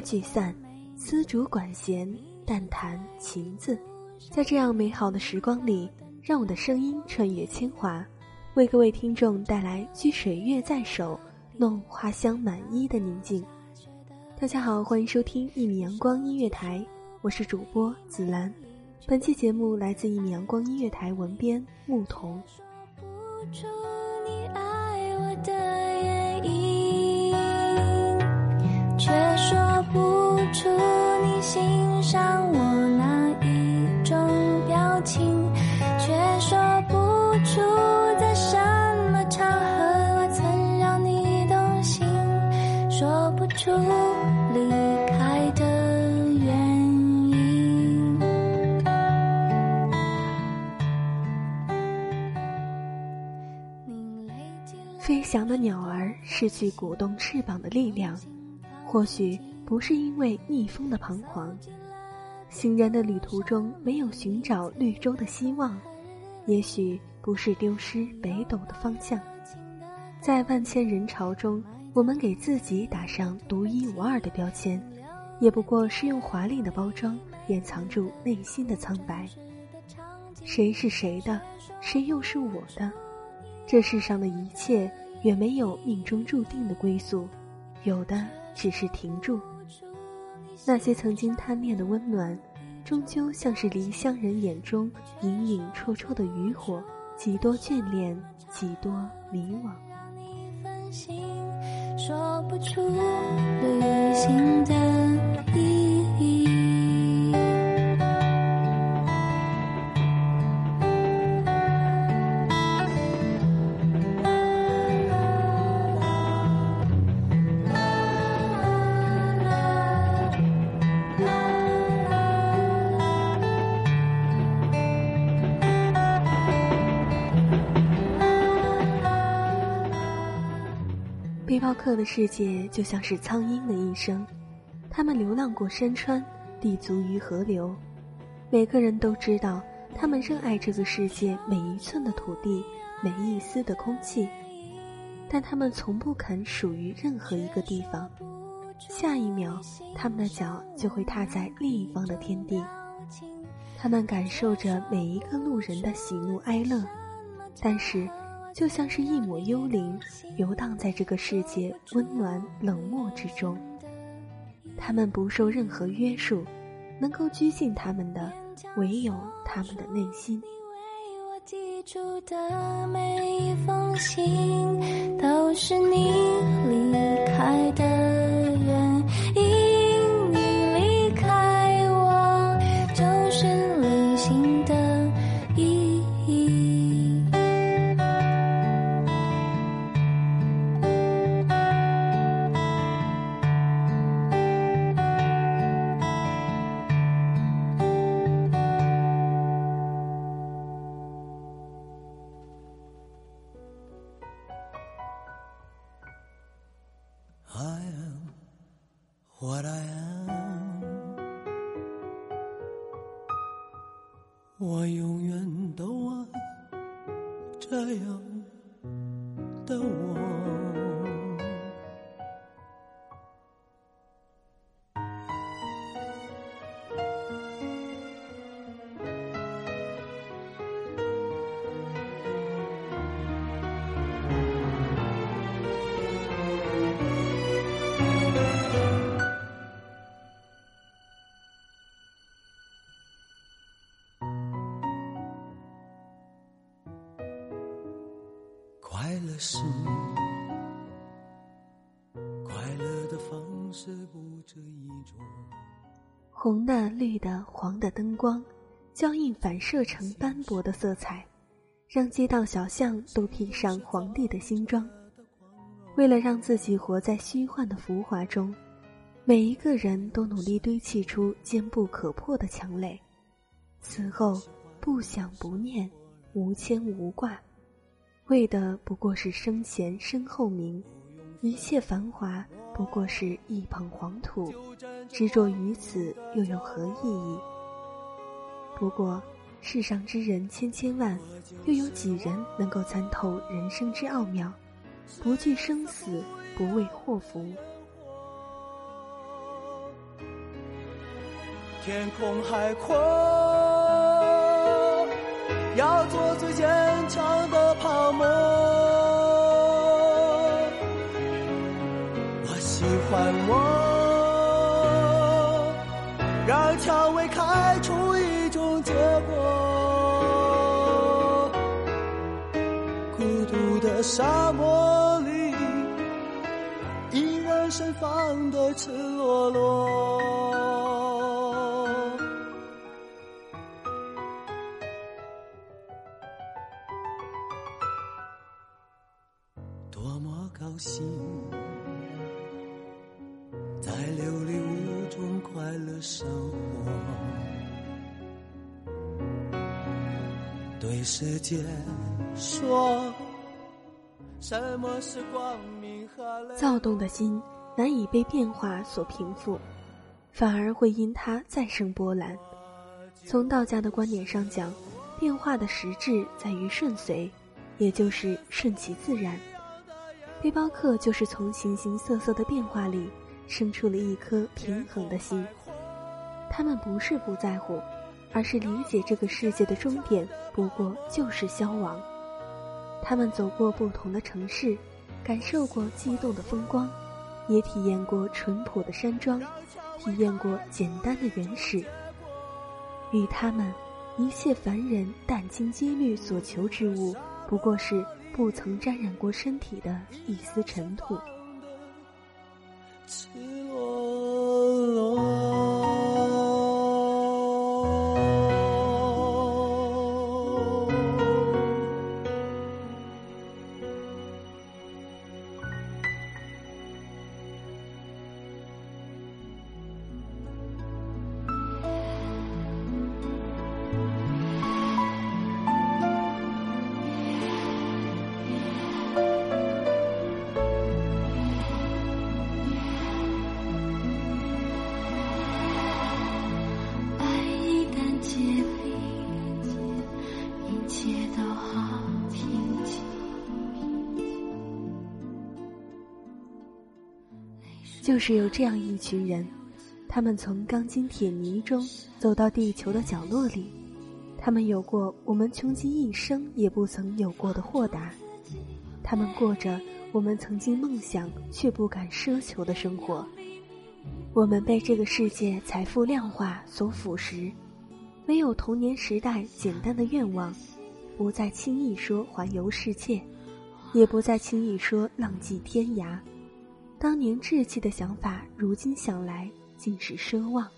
聚散，丝竹管弦，淡弹琴字。在这样美好的时光里，让我的声音穿越铅华，为各位听众带来掬水月在手，弄花香满衣的宁静。大家好，欢迎收听一米阳光音乐台，我是主播紫兰。本期节目来自一米阳光音乐台文编牧童。欣赏我哪一种表情，却说不出在什么场合我曾让你动心，说不出离开的原因。飞翔的鸟儿失去鼓动翅膀的力量，或许不是因为逆风的彷徨。行人的旅途中没有寻找绿洲的希望，也许不是丢失北斗的方向。在万千人潮中，我们给自己打上独一无二的标签，也不过是用华丽的包装掩藏住内心的苍白。谁是谁的，谁又是我的？这世上的一切远没有命中注定的归宿，有的只是停住。那些曾经贪恋的温暖，终究像是离乡人眼中隐隐绰绰的渔火，几多眷恋，几多迷惘。说不出旅行的雕刻的世界就像是苍鹰的一生，他们流浪过山川，立足于河流。每个人都知道，他们热爱这个世界每一寸的土地，每一丝的空气，但他们从不肯属于任何一个地方。下一秒，他们的脚就会踏在另一方的天地。他们感受着每一个路人的喜怒哀乐，但是，就像是一抹幽灵，游荡在这个世界温暖冷漠之中。他们不受任何约束，能够拘禁他们的，唯有他们的内心。的每一封信，都是你离开的 what I am，我永远都爱这样的我。乐是快乐的方式不止一种。红的、绿的、黄的灯光，交映反射成斑驳的色彩，让街道小巷都披上皇帝的新装。为了让自己活在虚幻的浮华中，每一个人都努力堆砌出坚不可破的墙垒。此后，不想不念，无牵无挂，为的不过是生前身后名，一切繁华不过是一捧黄土。执着于此又有何意义？不过，世上之人千千万，又有几人能够参透人生之奥妙，不惧生死，不畏祸福？天空海阔，要做最的泡沫。我喜欢我。让蔷薇开出一种结果。孤独的沙漠里，依然盛放的赤裸裸。高兴，在琉璃屋中快乐生活。对世界说，什么是光明和？躁动的心难以被变化所平复，反而会因它再生波澜。从道家的观点上讲，变化的实质在于顺随，也就是顺其自然。背包客就是从形形色色的变化里生出了一颗平衡的心。他们不是不在乎，而是理解这个世界的终点不过就是消亡。他们走过不同的城市，感受过激动的风光，也体验过淳朴的山庄，体验过简单的原始。与他们，一切凡人殚精竭虑所求之物，不过是不曾沾染过身体的一丝尘土。就是有这样一群人，他们从钢筋铁泥中走到地球的角落里，他们有过我们穷极一生也不曾有过的豁达，他们过着我们曾经梦想却不敢奢求的生活。我们被这个世界财富量化所腐蚀，没有童年时代简单的愿望，不再轻易说环游世界，也不再轻易说浪迹天涯。当年稚气的想法，如今想来竟是奢望。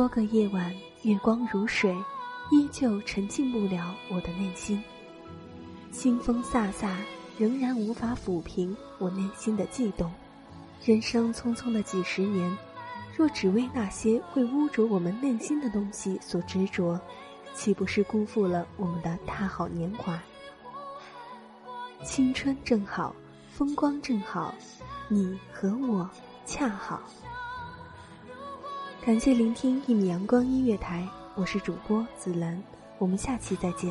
多个夜晚，月光如水，依旧沉浸不了我的内心。清风飒飒，仍然无法抚平我内心的悸动。人生匆匆的几十年，若只为那些会污浊我们内心的东西所执着，岂不是辜负了我们的大好年华？青春正好，风光正好，你和我恰好。感谢聆听一米阳光音乐台，我是主播紫兰，我们下期再见。